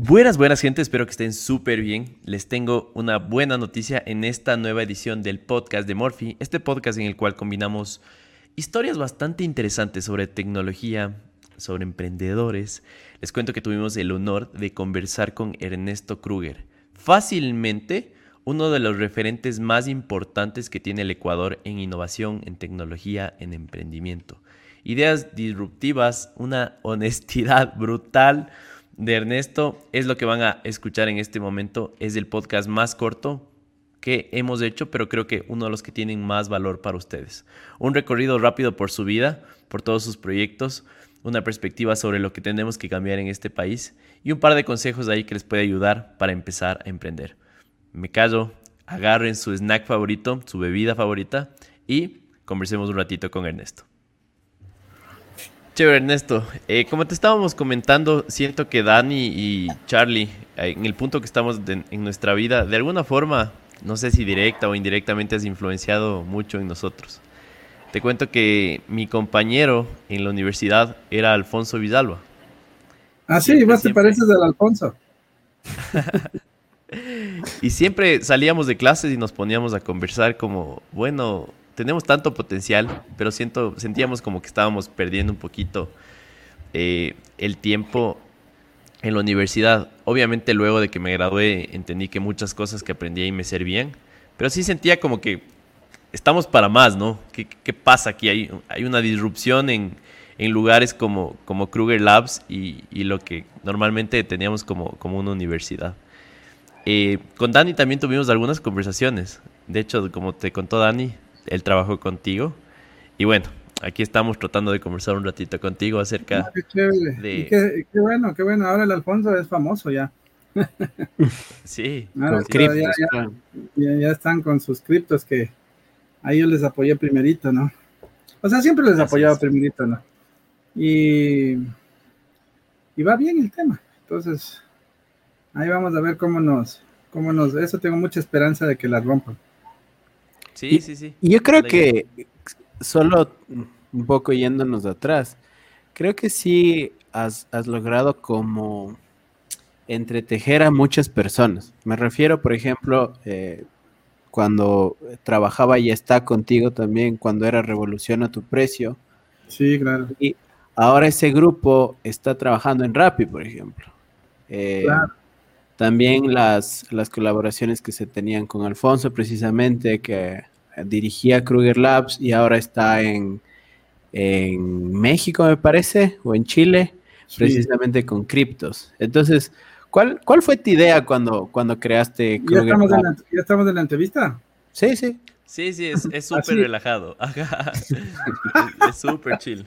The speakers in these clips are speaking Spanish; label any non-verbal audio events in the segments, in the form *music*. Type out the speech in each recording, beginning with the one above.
Buenas, buenas gente, espero que estén súper bien. Les tengo una buena noticia en esta nueva edición del podcast de Morphy, este podcast en el cual combinamos historias bastante interesantes sobre tecnología, sobre emprendedores. Les cuento que tuvimos el honor de conversar con Ernesto Kruger, fácilmente uno de los referentes más importantes que tiene el Ecuador en innovación, en tecnología, en emprendimiento. Ideas disruptivas, una honestidad brutal de Ernesto es lo que van a escuchar en este momento. Es el podcast más corto que hemos hecho, pero creo que uno de los que tienen más valor para ustedes. Un recorrido rápido por su vida, por todos sus proyectos, una perspectiva sobre lo que tenemos que cambiar en este país y un par de consejos ahí que les puede ayudar para empezar a emprender. Me callo, agarren su snack favorito, su bebida favorita y conversemos un ratito con Ernesto. Chévere, Ernesto. Eh, como te estábamos comentando, siento que Dani y Charlie, eh, en el punto que estamos en nuestra vida, de alguna forma, no sé si directa o indirectamente, has influenciado mucho en nosotros. Te cuento que mi compañero en la universidad era Alfonso Vidalba. Ah, sí, más te pareces del Alfonso. *laughs* y siempre salíamos de clases y nos poníamos a conversar como, bueno, tenemos tanto potencial, pero siento, sentíamos como que estábamos perdiendo un poquito eh, el tiempo en la universidad. Obviamente luego de que me gradué entendí que muchas cosas que aprendí ahí me servían, pero sí sentía como que estamos para más, ¿no? ¿Qué, pasa aquí? Hay, hay una disrupción en, lugares como, como Kruger Labs y, lo que normalmente teníamos como, como una universidad. Eh, con Dani también tuvimos algunas conversaciones. De hecho, como te contó Dani, él trabajó contigo. Y bueno, aquí estamos tratando de conversar un ratito contigo acerca ah, qué de... qué, bueno, qué bueno. Ahora el Alfonso es famoso ya. *laughs* sí, ya, están con sus criptos que ahí yo les apoyé primerito, ¿no? O sea, siempre les apoyaba primerito, ¿no? Y, y va bien el tema. Entonces, ahí vamos a ver cómo nos, cómo nos, eso tengo mucha esperanza de que la rompan. Sí, sí, sí. Y yo creo que solo un poco yéndonos de atrás, creo que sí has, logrado como entretejer a muchas personas. Me refiero, por ejemplo, eh, cuando trabajaba y está contigo también, cuando era Revolución a tu precio. Sí, claro. Y ahora ese grupo está trabajando en Rappi, por ejemplo. Eh, claro. También las, las colaboraciones que se tenían con Alfonso, precisamente, que dirigía Kruger Labs y ahora está en, en México, me parece, o en Chile, precisamente con criptos. Entonces, ¿cuál, ¿cuál fue tu idea cuando, cuando creaste Kruger ¿Ya estamos, Labs? En la, ¿Ya estamos en la entrevista? Sí, sí. Sí, sí, es súper relajado. *laughs* es súper chill.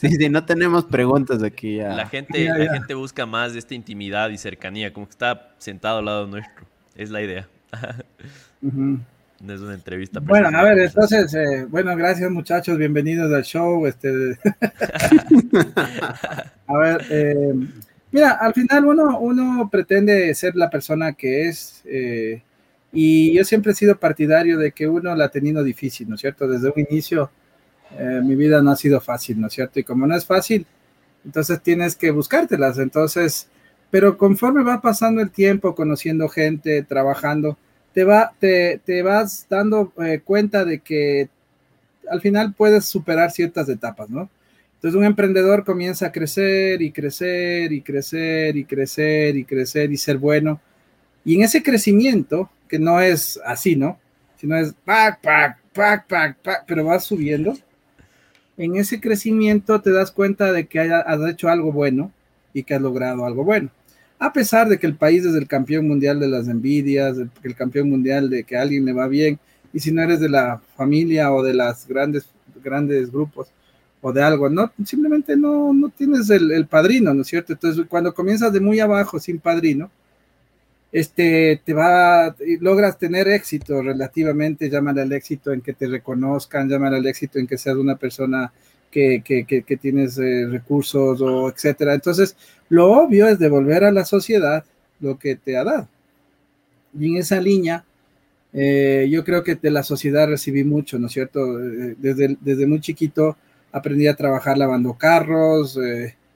Sí, sí, no tenemos preguntas aquí. Ya. La, gente, la gente busca más de esta intimidad y cercanía, como que está sentado al lado nuestro. Es la idea. *laughs* No es una entrevista. Bueno, a ver, entonces, eh, bueno, gracias muchachos, bienvenidos al show. Este... *laughs* a ver, eh, mira, al final uno, uno pretende ser la persona que es. Eh, y yo siempre he sido partidario de que uno la ha tenido difícil, ¿no es cierto? Desde un inicio eh, mi vida no ha sido fácil, ¿no es cierto? Y como no es fácil, entonces tienes que buscártelas. Entonces, pero conforme va pasando el tiempo, conociendo gente, trabajando, te, va, te, te vas dando eh, cuenta de que al final puedes superar ciertas etapas, ¿no? Entonces un emprendedor comienza a crecer y crecer y crecer y crecer y crecer y ser bueno. Y en ese crecimiento, que no es así, ¿no? Sino es pac, pac, pac, pac, pac, pero vas subiendo. En ese crecimiento te das cuenta de que has hecho algo bueno y que has logrado algo bueno. A pesar de que el país es el campeón mundial de las envidias, el, campeón mundial de que a alguien le va bien, y si no eres de la familia o de las grandes, grandes grupos o de algo, no, simplemente no, no tienes el, el padrino, ¿no es cierto? Entonces, cuando comienzas de muy abajo sin padrino, este, te va, logras tener éxito relativamente, llámale al éxito en que te reconozcan, llámale al éxito en que seas una persona que, que, que, tienes eh, recursos o etcétera. Entonces, lo obvio es devolver a la sociedad lo que te ha dado. Y en esa línea, eh, yo creo que de la sociedad recibí mucho, ¿no es cierto? Eh, desde, desde muy chiquito aprendí a trabajar lavando carros,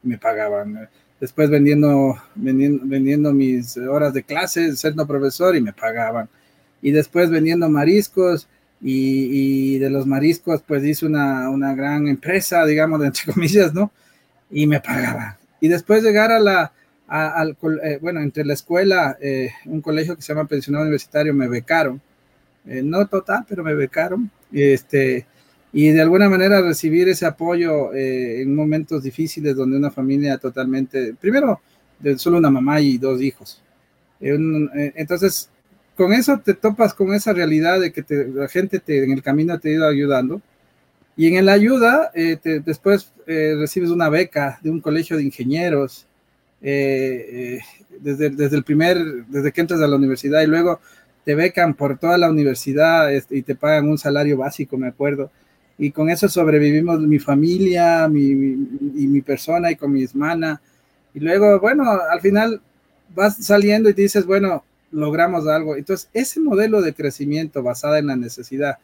me pagaban después vendiendo, vendiendo, vendiendo mis horas de clase, siendo profesor y me pagaban. Y después vendiendo mariscos y, de los mariscos pues hice una, una, gran empresa, digamos, entre *laughs* comillas, ¿no? Y me pagaban. Y después llegar a la, al, eh, bueno, entre la escuela, eh, un colegio que se llama Pensionado Universitario, me becaron. Eh, no total, pero me becaron. Este, y de alguna manera recibir ese apoyo en momentos difíciles donde una familia totalmente, primero, de solo una mamá y dos hijos. entonces, con eso te topas con esa realidad de que la gente te, en el camino te ha ido ayudando. Y en la ayuda, después recibes una beca de un colegio de ingenieros eh, eh, desde, desde el primer, desde que entras a la universidad y luego te becan por toda la universidad este, y te pagan un salario básico, me acuerdo. Y con eso sobrevivimos mi familia, mi, y mi persona y con mi hermana. Y luego, bueno, al final vas saliendo y dices, bueno, logramos algo. Entonces, ese modelo de crecimiento basada en la necesidad.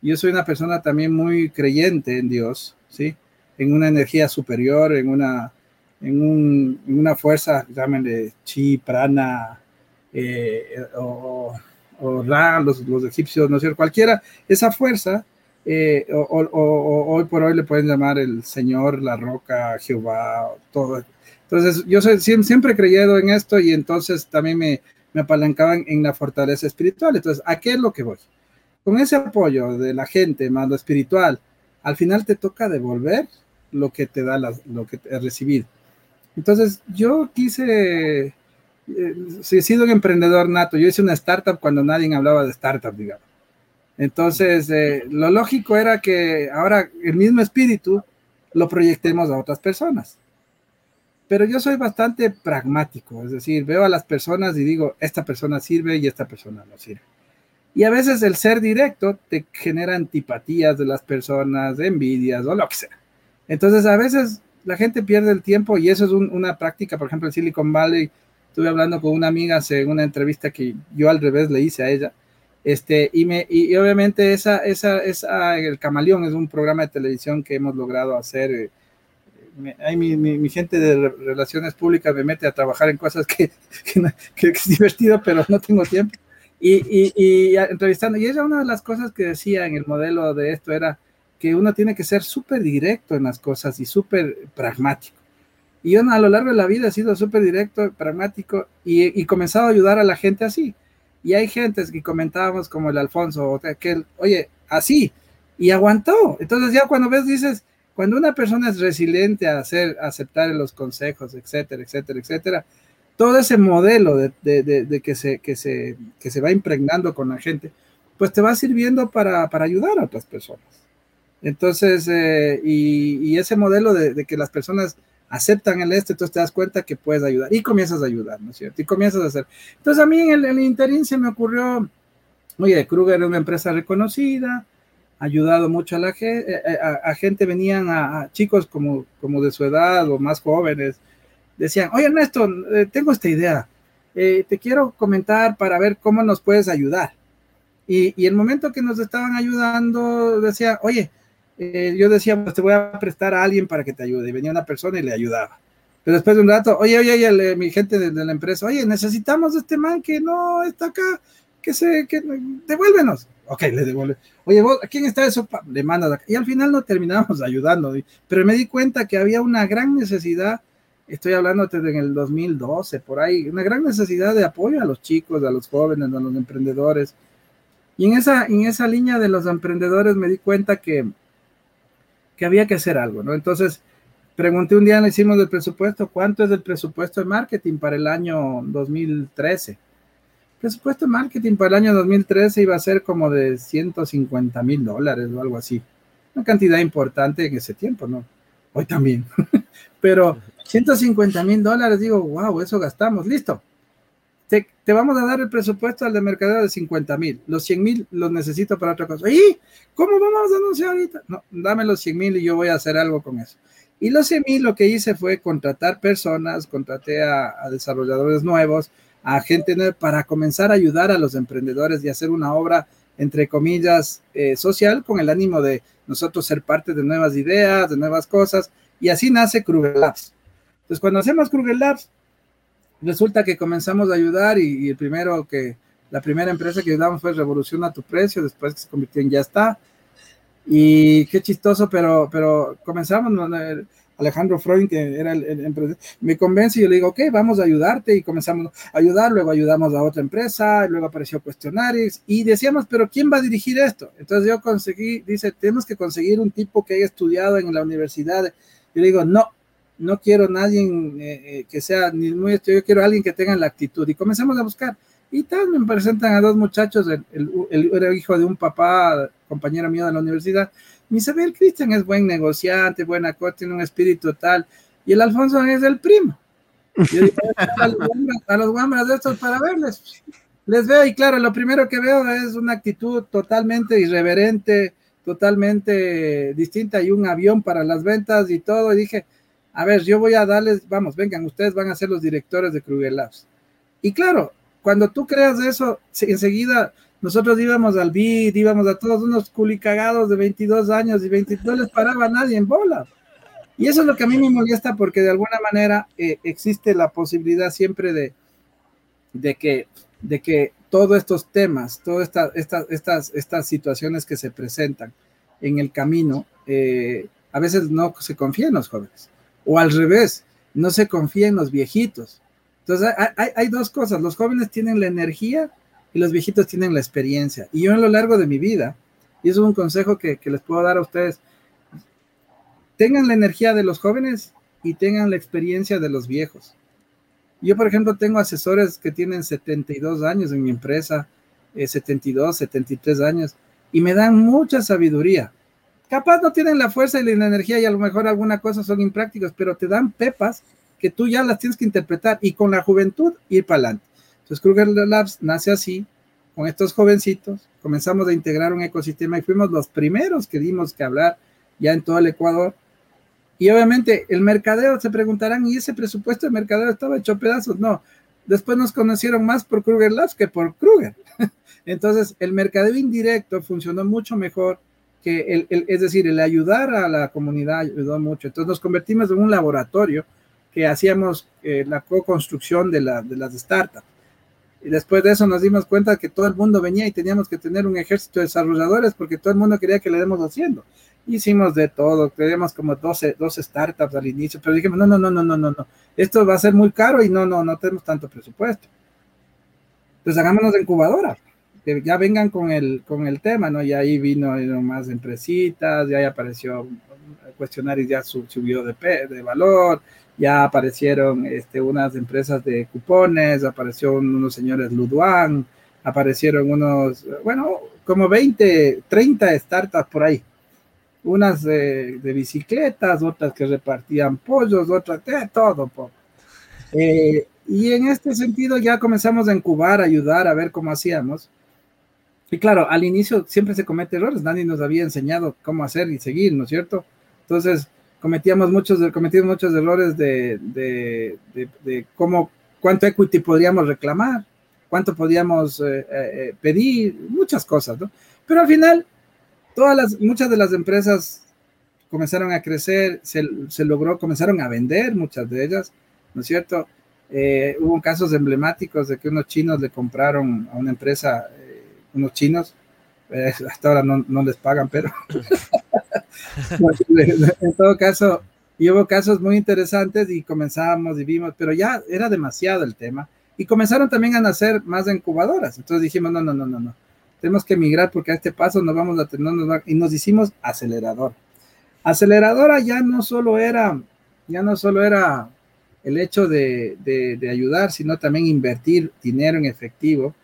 Yo soy una persona también muy creyente en Dios, ¿sí? En una energía superior, en una, en, un, en una fuerza, llámenle chi, prana, eh, o, o, ra, los, los, egipcios, no sé, cualquiera, esa fuerza, eh, o, hoy por hoy le pueden llamar el Señor, la roca, Jehová, todo. Entonces, yo soy, siempre he creído en esto y entonces también me, me apalancaban en la fortaleza espiritual. Entonces, ¿a qué es lo que voy? Con ese apoyo de la gente más lo espiritual, al final te toca devolver lo que te da lo que has recibido. Entonces, yo quise, eh, he sido un emprendedor nato, yo hice una startup cuando nadie hablaba de startup, digamos. Entonces, eh, lo lógico era que ahora el mismo espíritu lo proyectemos a otras personas. Pero yo soy bastante pragmático, es decir, veo a las personas y digo, esta persona sirve y esta persona no sirve. Y a veces el ser directo te genera antipatías de las personas, envidias o lo que sea. Entonces, a veces la gente pierde el tiempo y eso es una práctica, por ejemplo, en Silicon Valley. Estuve hablando con una amiga hace una entrevista que yo al revés le hice a ella. Este, y, me, y, obviamente esa, esa, esa, el Camaleón es un programa de televisión que hemos logrado hacer. Eh, mi, mi, gente de relaciones públicas me mete a trabajar en cosas *laughs* que, que, es divertido, pero no tengo tiempo. Y, y, entrevistando, y ella una de las cosas que decía en el modelo de esto era, que uno tiene que ser súper directo en las cosas y súper pragmático. Y yo a lo largo de la vida he sido súper directo, pragmático y, y comenzado a ayudar a la gente así. Y hay gentes que comentábamos como el Alfonso, o que, oye, así, y aguantó. Entonces ya cuando ves, dices, cuando una persona es resiliente a hacer, aceptar los consejos, etcétera, etcétera, etcétera, todo ese modelo de, de, de, que, se, que, se, que se va impregnando con la gente, pues te va sirviendo para, para ayudar a otras personas. Entonces, eh, y, ese modelo de, que las personas aceptan el este, entonces te das cuenta que puedes ayudar y comienzas a ayudar, ¿no es cierto? Y comienzas a hacer. Entonces, a mí en el, el interín se me ocurrió, oye, Kruger es una empresa reconocida, ha ayudado mucho a la gente, eh, eh, a, gente venían a, chicos como, como de su edad o más jóvenes, decían, oye, Ernesto, tengo esta idea, te quiero comentar para ver cómo nos puedes ayudar. Y, y el momento que nos estaban ayudando, decía, oye, eh, yo decía, pues te voy a prestar a alguien para que te ayude. Y venía una persona y le ayudaba. Pero después de un rato, oye, oye, mi gente de, la empresa, oye, necesitamos este man que no está acá, que se, que devuélvenos. Ok, le devuelve. Oye, ¿a quién está eso? Le mandas acá. Y al final no terminamos *laughs* ayudando. Pero me di cuenta que había una gran necesidad, estoy hablando en el 2012, por ahí, una gran necesidad de apoyo a los chicos, a los jóvenes, a los emprendedores. Y en esa, en esa línea de los emprendedores me di cuenta que que había que hacer algo, ¿no? Entonces, pregunté un día, le hicimos el presupuesto, ¿cuánto es el presupuesto de marketing para el año 2013? El presupuesto de marketing para el año 2013 iba a ser como de 150 mil dólares o algo así. Una cantidad importante en ese tiempo, ¿no? Hoy también. *laughs* Pero 150 mil dólares, digo, wow, eso gastamos, listo te, vamos a dar el presupuesto al de mercadeo de 50 mil. Los 100 mil los necesito para otra cosa. ¿Y cómo vamos a anunciar ahorita? No, dame los 100 mil y yo voy a hacer algo con eso. Y los 100 mil lo que hice fue contratar personas, contraté a, desarrolladores nuevos, a gente nueva para comenzar a ayudar a los emprendedores y hacer una obra, entre comillas, eh, social con el ánimo de nosotros ser parte de nuevas ideas, de nuevas cosas. Y así nace Kruger Labs. Entonces, cuando hacemos Kruger Labs, resulta que comenzamos a ayudar y, el primero que, la primera empresa que ayudamos fue Revolución a tu precio, después que se convirtió en Ya está. Y qué chistoso, pero, pero comenzamos, Alejandro Freud, que era el, empresario, me convence y yo le digo, ok, vamos a ayudarte y comenzamos a ayudar, luego ayudamos a otra empresa, luego apareció Cuestionarios y decíamos, pero ¿quién va a dirigir esto? Entonces yo conseguí, dice, tenemos que conseguir un tipo que haya estudiado en la universidad. Yo le digo, no, no quiero nadie eh, eh, que sea ni muy estudiado, yo quiero alguien que tenga la actitud. Y comenzamos a buscar. Y tal, me presentan a dos muchachos, el, el, hijo de un papá, compañero mío de la universidad, mi Isabel Cristian es buen negociante, buena cosa, tiene un espíritu tal. Y el Alfonso es el primo. A los guambras de estos para verles. Les veo y claro, lo primero que veo es una actitud totalmente irreverente, totalmente distinta y un avión para las ventas y todo. Y dije, a ver, yo voy a darles, vamos, vengan, ustedes van a ser los directores de Kruger Labs. Y claro, cuando tú creas eso, enseguida nosotros íbamos al BID, íbamos a todos unos culicagados de 22 años y 22 no les paraba nadie en bola. Y eso es lo que a mí me molesta porque de alguna manera eh, existe la posibilidad siempre de, que, de que todos estos temas, todas estas situaciones que se presentan en el camino, eh, a veces no se confía en los jóvenes. O al revés, no se confía en los viejitos. Entonces hay, dos cosas, los jóvenes tienen la energía y los viejitos tienen la experiencia. Y yo en lo largo de mi vida, y eso es un consejo que, les puedo dar a ustedes, tengan la energía de los jóvenes y tengan la experiencia de los viejos. Yo, por ejemplo, tengo asesores que tienen 72 años en mi empresa, 72, eh, 73 años, y me dan mucha sabiduría. Capaz no tienen la fuerza y la energía y a lo mejor alguna cosa son imprácticos, pero te dan pepas que tú ya las tienes que interpretar y con la juventud ir para adelante. Entonces Kruger Labs nace así, con estos jovencitos, comenzamos a integrar un ecosistema y fuimos los primeros que dimos que hablar ya en todo el Ecuador. Y obviamente el mercadeo, se preguntarán, ¿y ese presupuesto de mercadeo estaba hecho pedazos? No, después nos conocieron más por Kruger Labs que por Kruger. *laughs* Entonces el mercadeo indirecto funcionó mucho mejor que el, es decir, el ayudar a la comunidad ayudó mucho. Entonces nos convertimos en un laboratorio que hacíamos eh, la co-construcción de, la, de las startups. Y después de eso nos dimos cuenta que todo el mundo venía y teníamos que tener un ejército de desarrolladores porque todo el mundo quería que le demos haciendo. Hicimos de todo, teníamos como 12, 12 startups al inicio, pero dijimos, no, no, no, no, no, no, no, esto va a ser muy caro y no, no, no tenemos tanto presupuesto. Entonces hagámonos de incubadora, que ya vengan con el, con el tema, ¿no? Y ahí vino, más empresitas, ya apareció cuestionario, ya subió de, de valor, ya aparecieron este, unas empresas de cupones, aparecieron unos señores Luduan, aparecieron unos, bueno, como 20, 30 startups por ahí. Unas de, bicicletas, otras que repartían pollos, otras de todo. Eh, y en este sentido ya comenzamos a incubar, a ayudar, a ver cómo hacíamos. Y claro, al inicio siempre se comete errores, nadie nos había enseñado cómo hacer y seguir, ¿no es cierto? Entonces, cometíamos muchos, cometimos muchos errores de, de, de, cómo, cuánto equity podríamos reclamar, cuánto podíamos eh, eh, eh, pedir, muchas cosas, ¿no? Pero al final, todas las, muchas de las empresas comenzaron a crecer, se, se logró, comenzaron a vender muchas de ellas, ¿no es cierto? hubo casos emblemáticos de que unos chinos le compraron a una empresa, unos chinos, *laughs* hasta ahora no, no les pagan, pero *laughs* *laughs* en todo caso, y hubo casos muy interesantes y comenzábamos y vimos, pero ya era demasiado el tema. Y comenzaron también a nacer más incubadoras. Entonces dijimos, no, no, no, no, no. Tenemos que migrar porque a este paso nos vamos a tener, y nos hicimos acelerador. Aceleradora ya no solo era, ya no solo era el hecho de, de, ayudar, sino también invertir dinero en efectivo.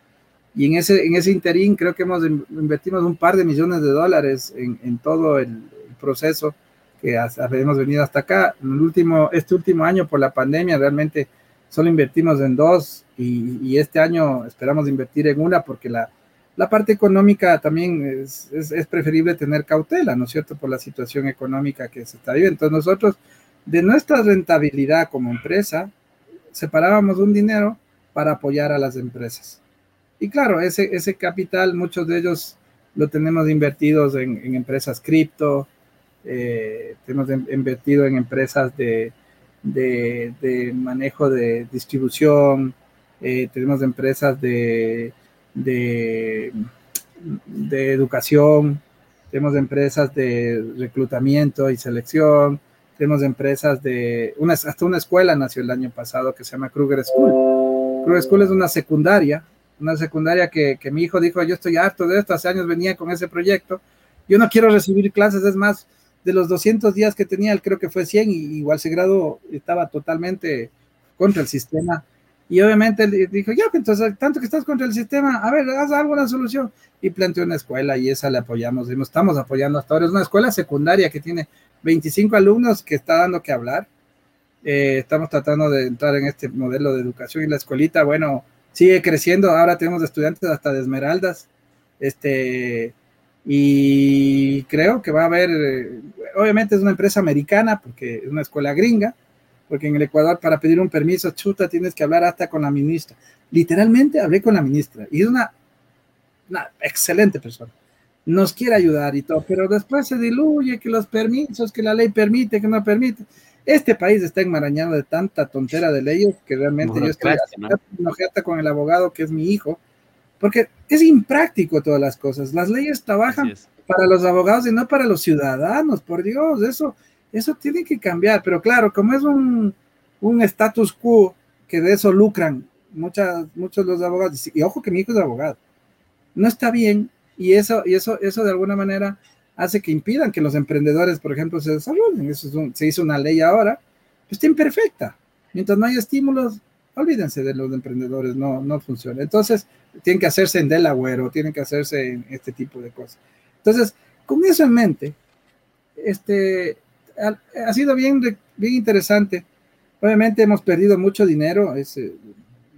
Y en ese, en ese interín creo que hemos invertimos un par de millones de dólares en, en todo el, proceso que hemos venido hasta acá. En el último, este último año por la pandemia realmente solo invertimos en dos y, este año esperamos invertir en una porque la, la parte económica también es, es, preferible tener cautela, ¿no es cierto? Por la situación económica que se está viviendo. Entonces nosotros, de nuestra rentabilidad como empresa, separábamos un dinero para apoyar a las empresas. Y claro, ese, ese capital, muchos de ellos lo tenemos invertidos en, empresas cripto, eh, hemos invertido en empresas de, de, manejo de distribución, eh, tenemos empresas de, de, educación, tenemos empresas de reclutamiento y selección, tenemos empresas de, una, hasta una escuela nació el año pasado que se llama Kruger School. Kruger School es una secundaria, una secundaria que, que mi hijo dijo, yo estoy harto de esto, hace años venía con ese proyecto, yo no quiero recibir clases, es más, de los 200 días que tenía, él creo que fue 100 y igual se graduó, estaba totalmente contra el sistema. Y obviamente él dijo, ya, pues, entonces, tanto que estás contra el sistema, a ver, haz alguna solución. Y planteó una escuela y esa le apoyamos, y estamos apoyando hasta ahora. Es una escuela secundaria que tiene 25 alumnos que está dando que hablar. Eh, estamos tratando de entrar en este modelo de educación y la escuelita, bueno, sigue creciendo. Ahora tenemos estudiantes hasta de Esmeraldas. Este, y creo que va a haber, eh, obviamente es una empresa americana porque es una escuela gringa, porque en el Ecuador para pedir un permiso, chuta, tienes que hablar hasta con la ministra. Literalmente hablé con la ministra y es una, una excelente persona. Nos quiere ayudar y todo, pero después se diluye que los permisos, que la ley permite, que no permite. Este país está enmarañado de tanta tontera de leyes que realmente yo estoy enojada con el abogado que es mi hijo, porque es impráctico todas las cosas. Las leyes trabajan para los abogados y no para los ciudadanos, por Dios, eso, eso tiene que cambiar. Pero claro, como es un, un status quo que de eso lucran muchas, muchos de los abogados, y ojo que mi hijo es abogado, no está bien, y eso, y eso, eso de alguna manera hace que impidan que los emprendedores, por ejemplo, se desarrollen. Eso se hizo una ley ahora, pues está imperfecta. Mientras no hay estímulos, olvídense de los emprendedores, no, no funciona. Entonces, tienen que hacerse en Delaware o tienen que hacerse en este tipo de cosas. Entonces, con eso en mente, este, ha, sido bien, bien interesante. Obviamente hemos perdido mucho dinero. Es, eh,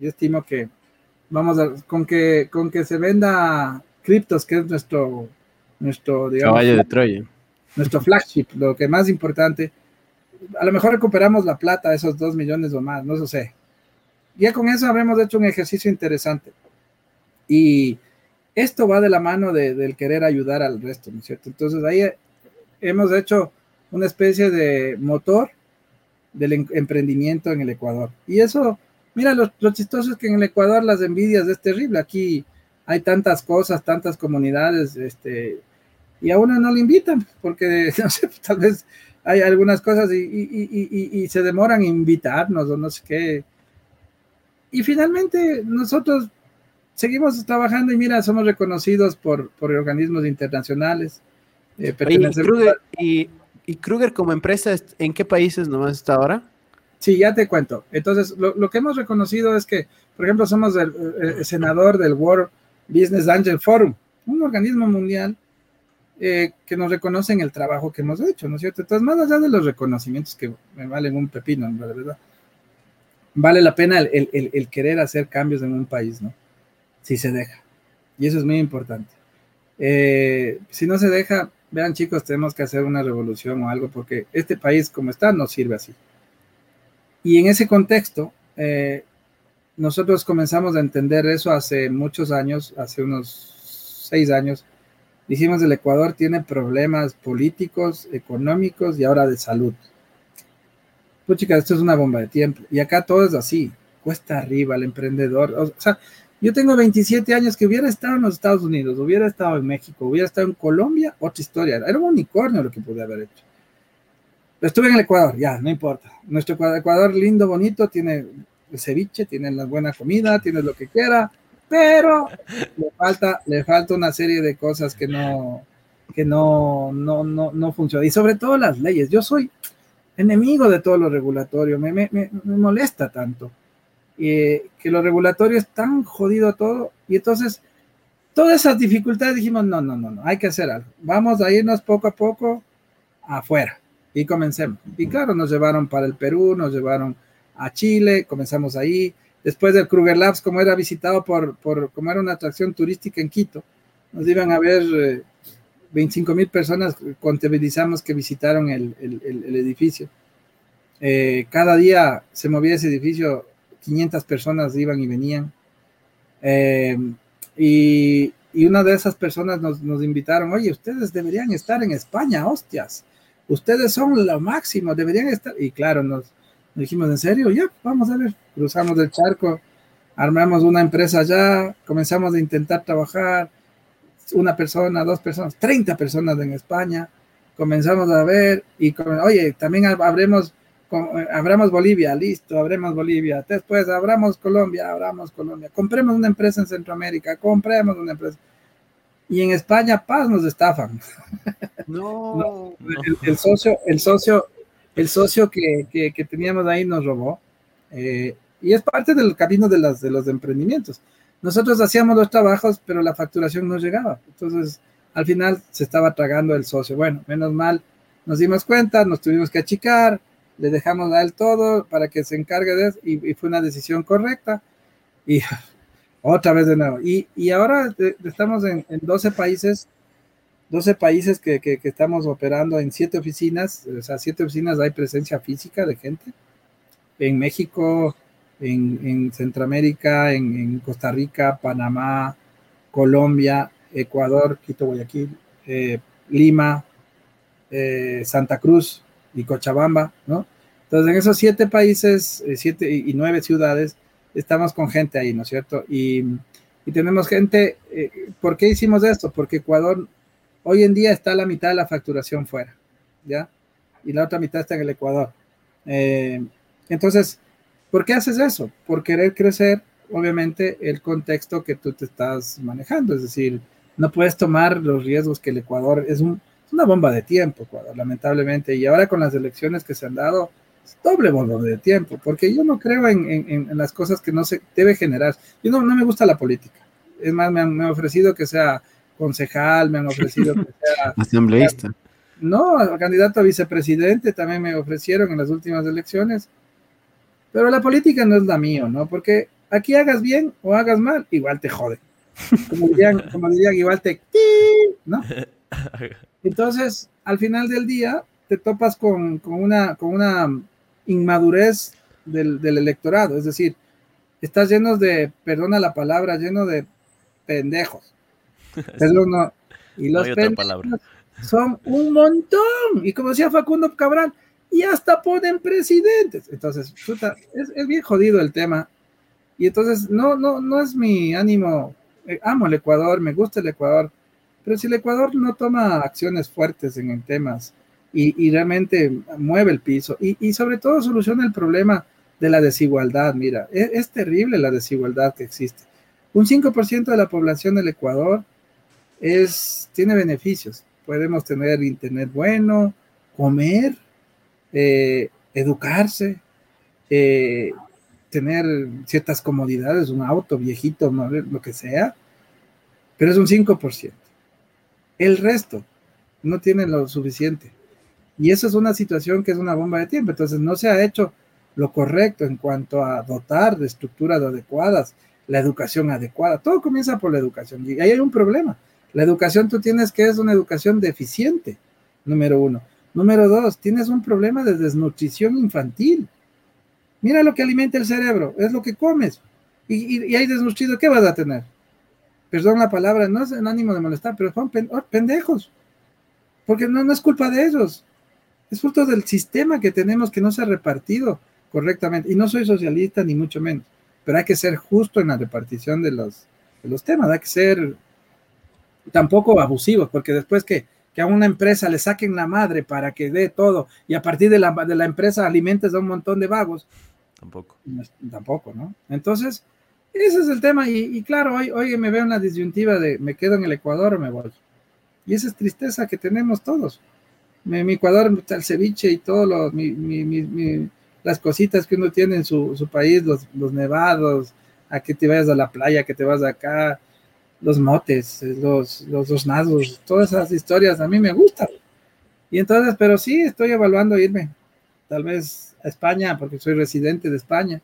yo estimo que vamos a, con que, con que se venda criptos, que es nuestro, nuestro, digamos, caballo de Troya. Nuestro flagship, lo que más importante. A lo mejor recuperamos la plata, esos dos millones o más, no lo sé ya con eso habremos hecho un ejercicio interesante. Y esto va de la mano del querer ayudar al resto, ¿no es cierto? Entonces ahí hemos hecho una especie de motor del em, emprendimiento en el Ecuador. Y eso, mira, lo, chistoso es que en el Ecuador las envidias es terrible. Aquí hay tantas cosas, tantas comunidades, este, y a uno no le invitan, porque *laughs* no sé, tal vez hay algunas cosas y, y se demoran en invitarnos o no sé qué y finalmente nosotros seguimos trabajando y mira, somos reconocidos por, por organismos internacionales. Eh, y, y, Kruger, como empresa, ¿en qué países nomás está ahora? Sí, ya te cuento. Entonces, lo, que hemos reconocido es que, por ejemplo, somos el, senador del World Business Angel Forum, un organismo mundial eh, que nos reconoce en el trabajo que hemos hecho, ¿no es cierto? Entonces, más allá de los reconocimientos que me valen un pepino, la verdad, vale la pena el, querer hacer cambios en un país, ¿no? Si se deja. Y eso es muy importante. Eh, si no se deja, vean chicos, tenemos que hacer una revolución o algo porque este país como está no sirve así. Y en ese contexto, eh, nosotros comenzamos a entender eso hace muchos años, hace unos seis años. Dijimos, el Ecuador tiene problemas políticos, económicos y ahora de salud pues chicas, esto es una bomba de tiempo. Y acá todo es así, cuesta arriba el emprendedor. O sea, yo tengo 27 años que hubiera estado en los Estados Unidos, hubiera estado en México, hubiera estado en Colombia, otra historia. Era un unicornio lo que pude haber hecho. Estuve en el Ecuador, ya, no importa. Nuestro Ecuador lindo, bonito, tiene el ceviche, tiene la buena comida, tiene lo que quiera, pero le falta, le falta una serie de cosas que no, que no, no, no, no funcionan. Y sobre todo las leyes. Yo soy, enemigo de todo lo regulatorio, me, molesta tanto. que lo regulatorio es tan jodido todo. Y entonces, todas esas dificultades dijimos, no, no, no, no, hay que hacer algo. Vamos a irnos poco a poco afuera y comencemos. Y claro, nos llevaron para el Perú, nos llevaron a Chile, comenzamos ahí. Después del Kruger Labs, como era visitado por, por como era una atracción turística en Quito, nos iban a ver eh, 25 mil personas contabilizamos que visitaron el, edificio. Eh, cada día se movía ese edificio, 500 personas iban y venían. Eh, y, una de esas personas nos, invitaron, oye, ustedes deberían estar en España, hostias. Ustedes son lo máximo, deberían estar. Y claro, nos, Dijimos, ¿en serio? Ya, vamos a ver. Cruzamos el charco, armamos una empresa allá, comenzamos a intentar trabajar, una persona, dos personas, 30 personas en España, comenzamos a ver y, oye, también abremos, abramos Bolivia, listo, abremos Bolivia, después abramos Colombia, abramos Colombia, compremos una empresa en Centroamérica, compremos una empresa. Y en España, paz, nos estafan. No, *laughs* El, socio, el socio, el socio que, que, teníamos ahí nos robó. Eh, y es parte del camino de, las, de los emprendimientos. Nosotros hacíamos los trabajos, pero la facturación no llegaba. Entonces, al final se estaba tragando el socio. Bueno, menos mal, nos dimos cuenta, nos tuvimos que achicar, le dejamos a él todo para que se encargue de eso y, fue una decisión correcta. Y *laughs* otra vez de nuevo. Y, y ahora estamos en, en, 12 países, 12 países que, que, estamos operando en 7 oficinas, o sea, 7 oficinas hay presencia física de gente. En México, en, en Centroamérica, en, en Costa Rica, Panamá, Colombia, Ecuador, Quito, Guayaquil, eh, Lima, eh, Santa Cruz y Cochabamba, ¿no? Entonces, en esos siete países, eh, siete y, nueve ciudades, estamos con gente ahí, ¿no es cierto? Y, tenemos gente, ¿por qué hicimos esto? Porque Ecuador hoy en día está la mitad de la facturación fuera, ¿ya? Y la otra mitad está en el Ecuador. entonces, ¿por qué haces eso? Por querer crecer, obviamente, el contexto que tú te estás manejando, es decir, no puedes tomar los riesgos que el Ecuador es, una bomba de tiempo, Ecuador, lamentablemente. Y ahora con las elecciones que se han dado, es doble bomba de tiempo, porque yo no creo en, las cosas que no se debe generar. Yo no, me gusta la política. Es más, me han, ofrecido que sea concejal, me han ofrecido que *laughs* sea... Asambleísta. No, candidato a vicepresidente también me ofrecieron en las últimas elecciones. Pero la política no es la mía, ¿no? Porque aquí hagas bien o hagas mal, igual te jode. Como dirían, como igual te... ¿no? Entonces, al final del día, te topas con, una, con una inmadurez del, electorado, es decir, estás lleno de, perdona la palabra, lleno de pendejos. *laughs* y los pendejos son un montón. Y como decía Facundo Cabral, y hasta ponen presidentes. Entonces, es, es, bien jodido el tema. Y entonces, no, no, no es mi ánimo eh, amo el Ecuador, me gusta el Ecuador, pero si el Ecuador no toma acciones fuertes en temas y, realmente mueve el piso y, sobre todo soluciona el problema de la desigualdad, mira, es, es terrible la desigualdad que existe. Un 5% de la población del Ecuador es, tiene beneficios. Podemos tener internet bueno, comer, eh, educarse, eh, tener ciertas comodidades, un auto viejito, lo que sea, pero es un 5%. El resto no tiene lo suficiente. Y eso es una situación que es una bomba de tiempo. Entonces no se ha hecho lo correcto en cuanto a dotar de estructuras adecuadas, la educación adecuada. Todo comienza por la educación. Y ahí hay un problema. La educación tú tienes que es una educación deficiente, número uno. Número dos, tienes un problema de desnutrición infantil. Mira lo que alimenta el cerebro, es lo que comes. Y, hay desnutrido, ¿qué vas a tener? Perdón la palabra, no es en ánimo de molestar, pero son oh, pendejos. Porque no, no es culpa de ellos. Es fruto del sistema que tenemos que no se ha repartido correctamente. Y no soy socialista ni mucho menos. Pero hay que ser justo en la repartición de los, de los temas. Hay que ser tampoco abusivos, porque después que, que a una empresa le saquen la madre para que dé todo y a partir de la, de la empresa alimentes a un montón de vagos, Tampoco. Tampoco, ¿no? Entonces, ese es el tema. Y, claro, hoy, hoy me veo en la disyuntiva de me quedo en el Ecuador o me voy. Y esa es tristeza que tenemos todos. Mi, mi Ecuador, el ceviche y todo lo, las cositas que uno tiene en su, país, los, los, nevados, a que te vayas a la playa, que te vas acá, los motes, los, los, los todas esas historias a mí me gustan. Y entonces, pero sí, estoy evaluando irme. Tal vez España, porque soy residente de España.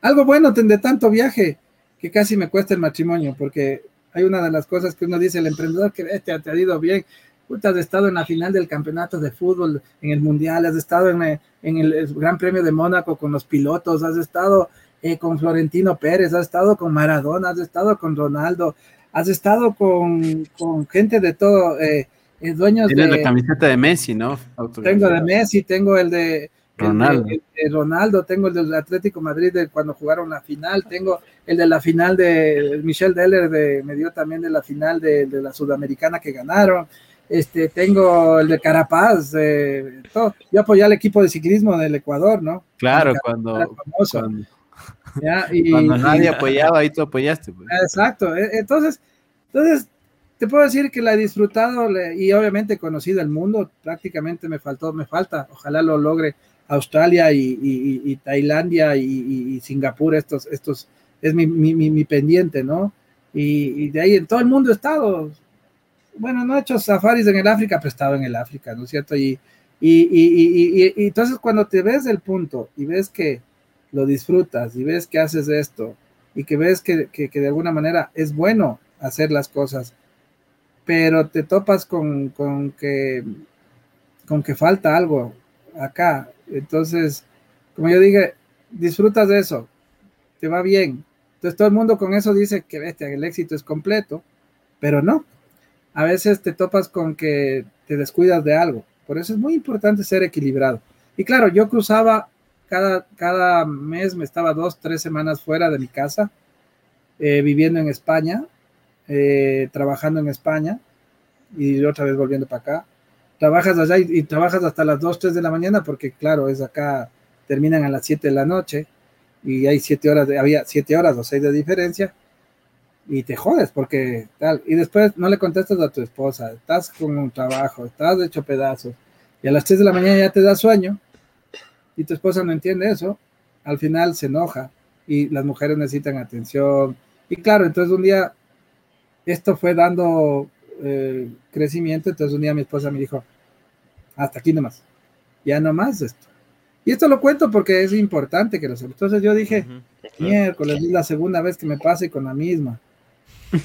Algo bueno de tanto viaje que casi me cuesta el matrimonio, porque hay una de las cosas que uno dice, el emprendedor que te, ha ido bien, has estado en la final del campeonato de fútbol, en el mundial, has estado en, eh, el, Gran Premio de Mónaco con los pilotos, has estado eh, con Florentino Pérez, has estado con Maradona, has estado con Ronaldo, has estado con, gente de todo, eh, dueños Tienes de... la camiseta de Messi, ¿no? Tengo de Messi, tengo el de Ronaldo. Ronaldo, tengo el del Atlético Madrid de cuando jugaron la final, tengo el de la final de Michel Deller, de, me dio también de la final de, la Sudamericana que ganaron. Este, tengo el de Carapaz, de, todo. yo apoyé al equipo de ciclismo del Ecuador, ¿no? Claro, cuando, cuando, nadie apoyaba, ahí tú apoyaste. Pues. Exacto, e, entonces, entonces te puedo decir que la he disfrutado y obviamente he conocido el mundo, prácticamente me faltó, me falta, ojalá lo logre Australia y, Tailandia y, Singapur, estos, estos, es mi, mi, pendiente, ¿no? Y, de ahí en todo el mundo he estado, bueno, no he hecho safaris en el África, pero he estado en el África, ¿no es cierto? Y, y, entonces cuando te ves del punto y ves que lo disfrutas y ves que haces esto y que ves que, que, de alguna manera es bueno hacer las cosas, pero te topas con, con, que, con que falta algo acá. Entonces, como yo dije, disfrutas de eso, te va bien. Entonces todo el mundo con eso dice que el éxito es completo, pero no. A veces te topas con que te descuidas de algo. Por eso es muy importante ser equilibrado. Y claro, yo cruzaba cada, cada mes, me estaba dos, tres semanas fuera de mi casa, eh, viviendo en España, eh, trabajando en España y otra vez volviendo para acá. Trabajas allá y, trabajas hasta las 2, 3 de la mañana porque claro, es acá, terminan a las 7 de la noche y hay 7 horas, de, había 7 horas o 6 de diferencia y te jodes porque tal. Y después no le contestas a tu esposa, estás con un trabajo, estás hecho pedazos y a las 3 de la mañana ya te da sueño y tu esposa no entiende eso, al final se enoja y las mujeres necesitan atención. Y claro, entonces un día esto fue dando eh, crecimiento, entonces un día mi esposa me dijo, hasta aquí nomás, ya no más esto. Y esto lo cuento porque es importante que lo sepa. Entonces yo dije, miércoles es la segunda vez que me pase con la misma.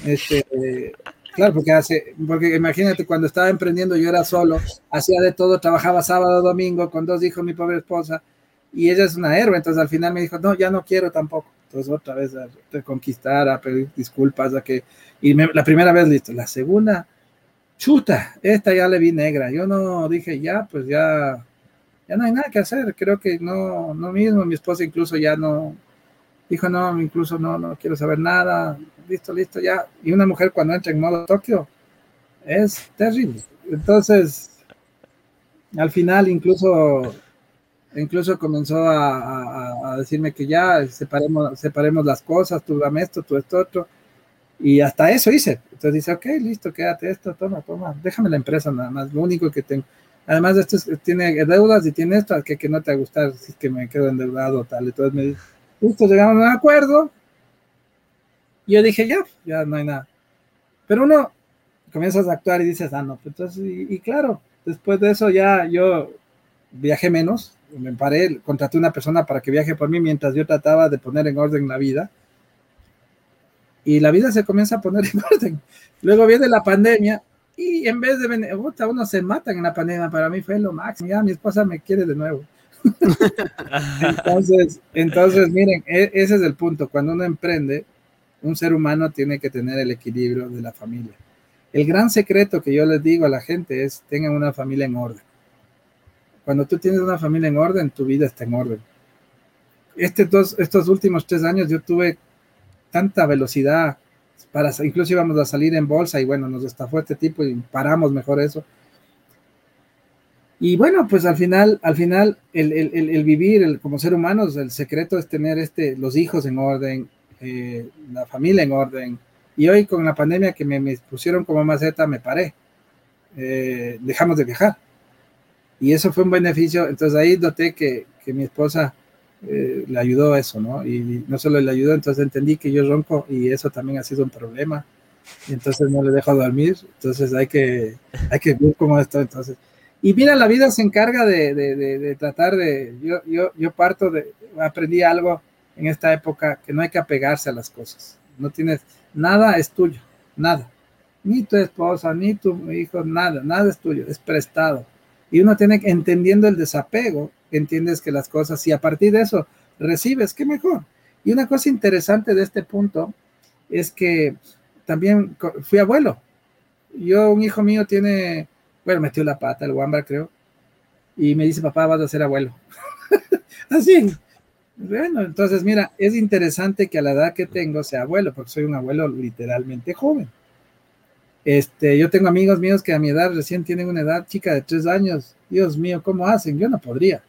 Este, claro, porque hace, porque imagínate, cuando estaba emprendiendo yo era solo, hacía de todo, trabajaba sábado, domingo, con dos hijos, mi pobre esposa, y ella es una héroe, entonces al final me dijo, no, ya no quiero tampoco. Entonces otra vez a reconquistar, a pedir disculpas, a que y la primera vez listo, la segunda, chuta, esta ya le vi negra. Yo no dije, ya, pues ya, ya no hay nada que hacer. Creo que no, no mismo. Mi esposa incluso ya no, dijo, no, incluso no, no quiero saber nada. Listo, listo, ya. Y una mujer cuando entra en modo Tokio es terrible. Entonces, al final incluso, incluso comenzó a, a decirme que ya separemos, separemos las cosas, tú dame esto, tú esto, otro y hasta eso hice. Entonces dice, ok, listo, quédate esto, toma, toma, déjame la empresa nada más, lo único que tengo. Además, esto tiene deudas y tiene esto, que, que no te va a gustar si es que me quedo endeudado tal. Entonces me dice, justo llegamos a un acuerdo. Y yo dije, ya, ya no hay nada. Pero uno comienzas a actuar y dices, ah, no, pues entonces, y, claro, después de eso ya yo viajé menos, me paré, contraté una persona para que viaje por mí mientras yo trataba de poner en orden la vida y la vida se comienza a poner en *laughs* orden. Luego viene la pandemia y en vez de venir, uno se matan en la pandemia, para mí fue lo máximo, ya mi esposa me quiere de nuevo. *laughs* entonces, entonces, miren, e, ese es el punto, cuando uno emprende, un ser humano tiene que tener el equilibrio de la familia. El gran secreto que yo les digo a la gente es tengan una familia en orden. Cuando tú tienes una familia en orden, tu vida está en orden. Este dos, estos últimos tres años yo tuve tanta velocidad, para, incluso íbamos a salir en bolsa y bueno, nos estafó este tipo y paramos mejor eso. Y bueno, pues al final, al final, el, vivir el, como ser humanos, el secreto es tener este, los hijos en orden, eh, la familia en orden. Y hoy con la pandemia que me, pusieron como maceta, me paré. Eh, dejamos de viajar. Y eso fue un beneficio. Entonces ahí noté que, que mi esposa eh, le ayudó eso, ¿no? Y no solo le ayudó, entonces entendí que yo ronco y eso también ha sido un problema. Y entonces no le dejo dormir, entonces hay que, hay que ver cómo esto, entonces. Y mira, la vida se encarga de, de, de, tratar de, yo, yo, yo parto de, aprendí algo en esta época, que no hay que apegarse a las cosas. No tienes, nada es tuyo, nada. Ni tu esposa, ni tu hijo, nada, nada es tuyo, es prestado. Y uno tiene que, entendiendo el desapego, entiendes que las cosas, y a partir de eso recibes, qué mejor. Y una cosa interesante de este punto es que también fui abuelo. Yo, un hijo mío tiene, bueno, metió la pata, el guambra creo, y me dice, papá, vas a ser abuelo. *laughs* Así. Bueno, entonces mira, es interesante que a la edad que tengo sea abuelo, porque soy un abuelo literalmente joven. Este, yo tengo amigos míos que a mi edad recién tienen una edad chica de tres años. Dios mío, ¿cómo hacen? Yo no podría.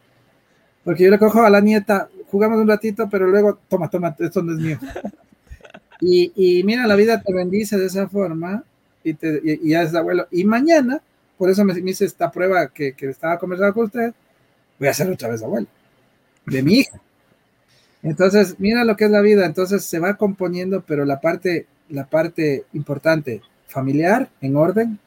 Porque yo le cojo a la nieta, jugamos un ratito, pero luego, toma, toma, esto no es mío. *laughs* Y, y mira, la vida te bendice de esa forma y, te, y, ya es abuelo. Y mañana, por eso me, me hice esta prueba que, que, estaba conversando con usted, voy a hacer otra vez abuelo de mi hija. Entonces, mira lo que es la vida. Entonces se va componiendo, pero la parte, la parte importante, familiar, en orden,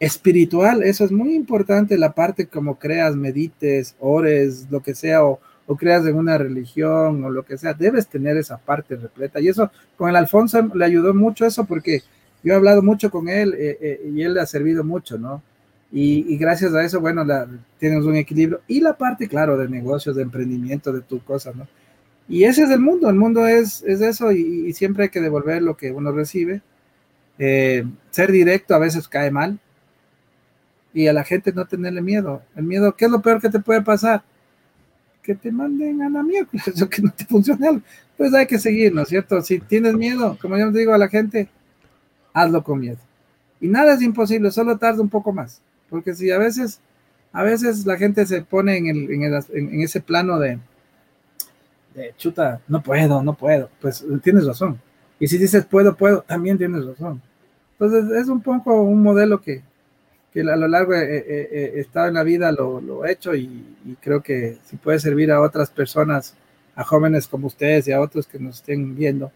espiritual, eso es muy importante, la parte como creas, medites, ores, lo que sea, o, creas en una religión o lo que sea, debes tener esa parte repleta. Y eso con el Alfonso le ayudó mucho eso porque yo he hablado mucho con él eh, eh, y él le ha servido mucho, ¿no? Y, gracias a eso, bueno, la, tienes un equilibrio. Y la parte, claro, de negocios, de emprendimiento, de tu cosa, ¿no? Y ese es el mundo, el mundo es, es eso y, siempre hay que devolver lo que uno recibe. Eh, ser directo a veces cae mal y a la gente no tenerle miedo. El miedo, ¿qué es lo peor que te puede pasar? Que te manden a la mierda, eso *laughs* que no te funcione. Pues hay que seguir, ¿no es cierto? Si tienes miedo, como yo digo a la gente, hazlo con miedo. Y nada es imposible, solo tarda un poco más. Porque si a veces, a veces la gente se pone en, el, en ese plano de, de, chuta, no puedo, no puedo, pues tienes razón. Y si dices puedo, puedo, también tienes razón. Entonces es un poco un modelo que, que a lo largo he, he, he estado en la vida, lo, lo he hecho y, y, creo que si puede servir a otras personas, a jóvenes como ustedes y a otros que nos estén viendo,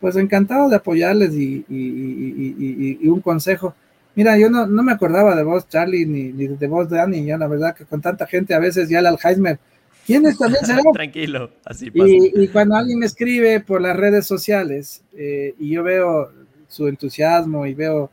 pues encantado de apoyarles y, y, y un consejo. Mira, yo no, no, me acordaba de vos, Charlie, ni, ni de vos, Dani, ya la verdad que con tanta gente a veces ya el Alzheimer, ¿quiénes también será? *laughs* Tranquilo, así pasa. Y, cuando alguien me escribe por las redes sociales eh, y yo veo su entusiasmo y veo,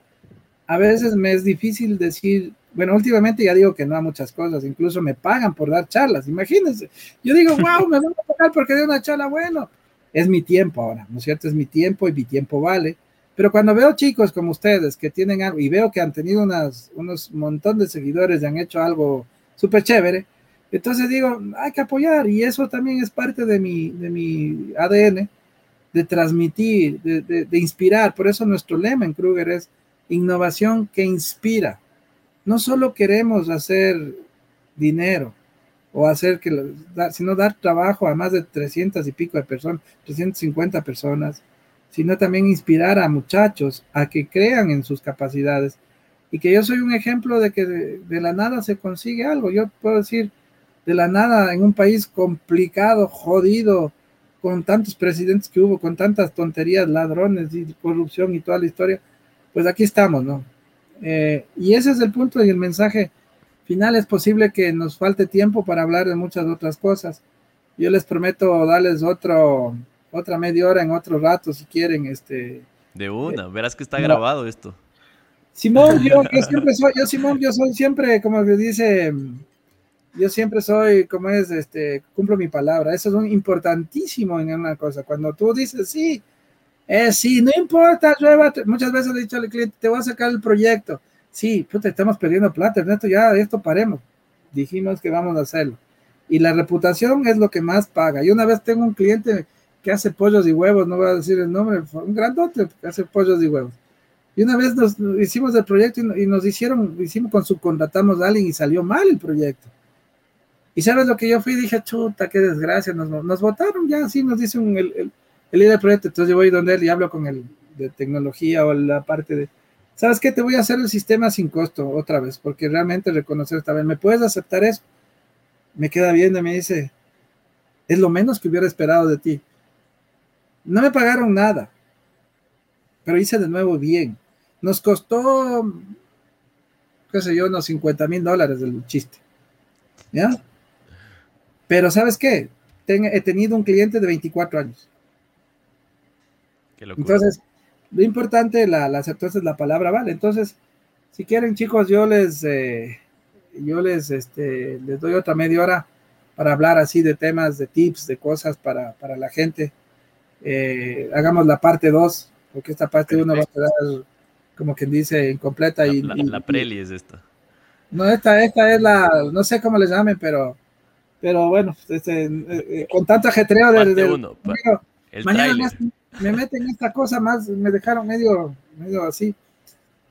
a veces me es difícil decir, bueno, últimamente ya digo que no a muchas cosas, incluso me pagan por dar charlas, imagínense. Yo digo, *laughs* wow, me van a pagar porque doy una charla, bueno, es mi tiempo ahora, ¿no es cierto? Es mi tiempo y mi tiempo vale. Pero cuando veo chicos como ustedes que tienen algo y veo que han tenido unas, unos montón de seguidores y han hecho algo súper chévere, entonces digo, hay que apoyar y eso también es parte de mi, de mi ADN, de transmitir, de, de, de inspirar. Por eso nuestro lema en Kruger es innovación que inspira. No solo queremos hacer dinero, o hacer que, sino dar trabajo a más de 300 y pico de personas, 350 personas, sino también inspirar a muchachos a que crean en sus capacidades y que yo soy un ejemplo de que de, de, la nada se consigue algo. Yo puedo decir, de la nada en un país complicado, jodido, con tantos presidentes que hubo, con tantas tonterías, ladrones y corrupción y toda la historia, pues aquí estamos, ¿no? Eh, y ese es el punto y el mensaje final. Es posible que nos falte tiempo para hablar de muchas otras cosas. Yo les prometo darles otro, otra media hora en otro rato si quieren. Este, de una, eh, verás que está no. grabado esto. Simón, yo, yo, *laughs* siempre soy, yo Simón, yo soy siempre, como que dice, yo siempre soy, como es, este, cumplo mi palabra. Eso es un importantísimo en una cosa. Cuando tú dices sí, eh, sí, no importa, llueva, muchas veces he dicho al cliente, te voy a sacar el proyecto. Sí, puta, estamos perdiendo plata, Ernesto, ya esto paremos. Dijimos que vamos a hacerlo. Y la reputación es lo que más paga. Y una vez tengo un cliente que hace pollos y huevos, no voy a decir el nombre, un grandote que hace pollos y huevos. Y una vez nos hicimos el proyecto y, nos hicieron, hicimos con subcontratamos a alguien y salió mal el proyecto. Y sabes lo que yo fui dije, chuta, qué desgracia, nos, nos votaron ya, así nos dice el, el, el líder del proyecto. Entonces yo voy donde él y hablo con el de tecnología o la parte de, ¿sabes qué? Te voy a hacer el sistema sin costo otra vez, porque realmente reconocer esta vez, ¿me puedes aceptar eso? Me queda viendo y me dice, es lo menos que hubiera esperado de ti. No me pagaron nada, pero hice de nuevo bien. Nos costó, qué sé yo, unos 50 mil dólares del chiste. ¿Ya? Pero ¿sabes qué? Ten, he tenido un cliente de 24 años. Entonces, lo importante, la, la, entonces la palabra vale. Entonces, si quieren, chicos, yo les, eh, yo les, este, les doy otra media hora para hablar así de temas, de tips, de cosas para, para la gente. Eh, hagamos la parte 2, porque esta parte 1 va a quedar, como quien dice, incompleta. La, y, la, y, la preli es esta. No, esta, esta es la, no sé cómo les llamen, pero pero bueno, este, eh, eh, con tanto ajetreo de, mañana me, meten esta cosa más, me dejaron medio, medio así.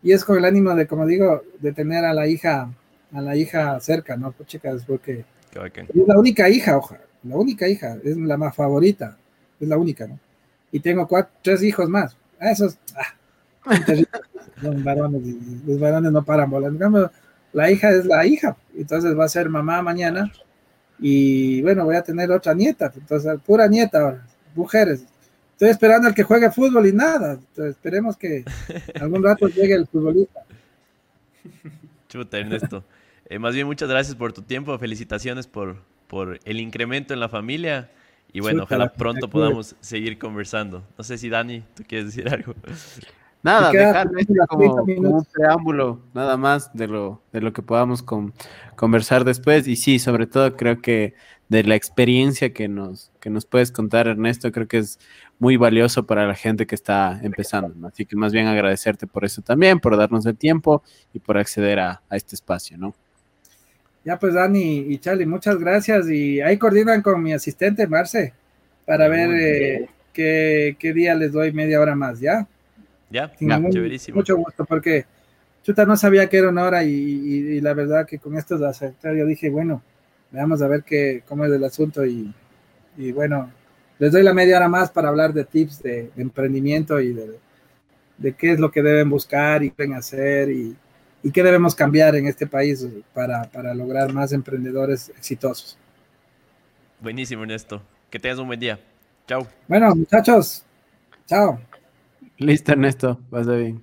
Y es con el ánimo de, como digo, de tener a la hija, a la hija cerca, ¿no? Pues chicas, porque es la única hija, ojalá, la única hija, es la más favorita, es la única, ¿no? Y tengo cuatro, tres hijos más. Esos, ah, los varones, los varones no paran volando. la hija es la hija, entonces va a ser mamá mañana y bueno, voy a tener otra nieta, entonces pura nieta ahora, mujeres. Estoy esperando al que juegue fútbol y nada, entonces esperemos que *laughs* algún rato llegue el futbolista. Chuta, Ernesto. Eh, más bien, muchas gracias por tu tiempo, felicitaciones por, por el incremento en la familia y bueno, ojalá pronto podamos seguir conversando. No sé si Dani, tú quieres decir algo. Nada, dejar como, un preámbulo, nada más de lo, de lo que podamos conversar después. Y sí, sobre todo creo que de la experiencia que nos, que nos puedes contar, Ernesto, creo que es muy valioso para la gente que está empezando. Así que más bien agradecerte por eso también, por darnos el tiempo y por acceder a, este espacio, ¿no? Ya pues Dani y Charlie, muchas gracias. Y ahí coordinan con mi asistente Marce para ver eh, qué, qué día les doy media hora más, ¿ya? Ya, chéverísimo. Mucho gusto, porque chuta no sabía que era una hora y, la verdad que con esto de aceptar yo dije, bueno, veamos a ver qué, cómo es el asunto y, bueno, les doy la media hora más para hablar de tips de, emprendimiento y de, qué es lo que deben buscar y deben hacer y, qué debemos cambiar en este país para, para lograr más emprendedores exitosos. Buenísimo, Ernesto. Que tengas un buen día. Chao. Bueno, muchachos. Chao. Listo, Ernesto. Vas bien.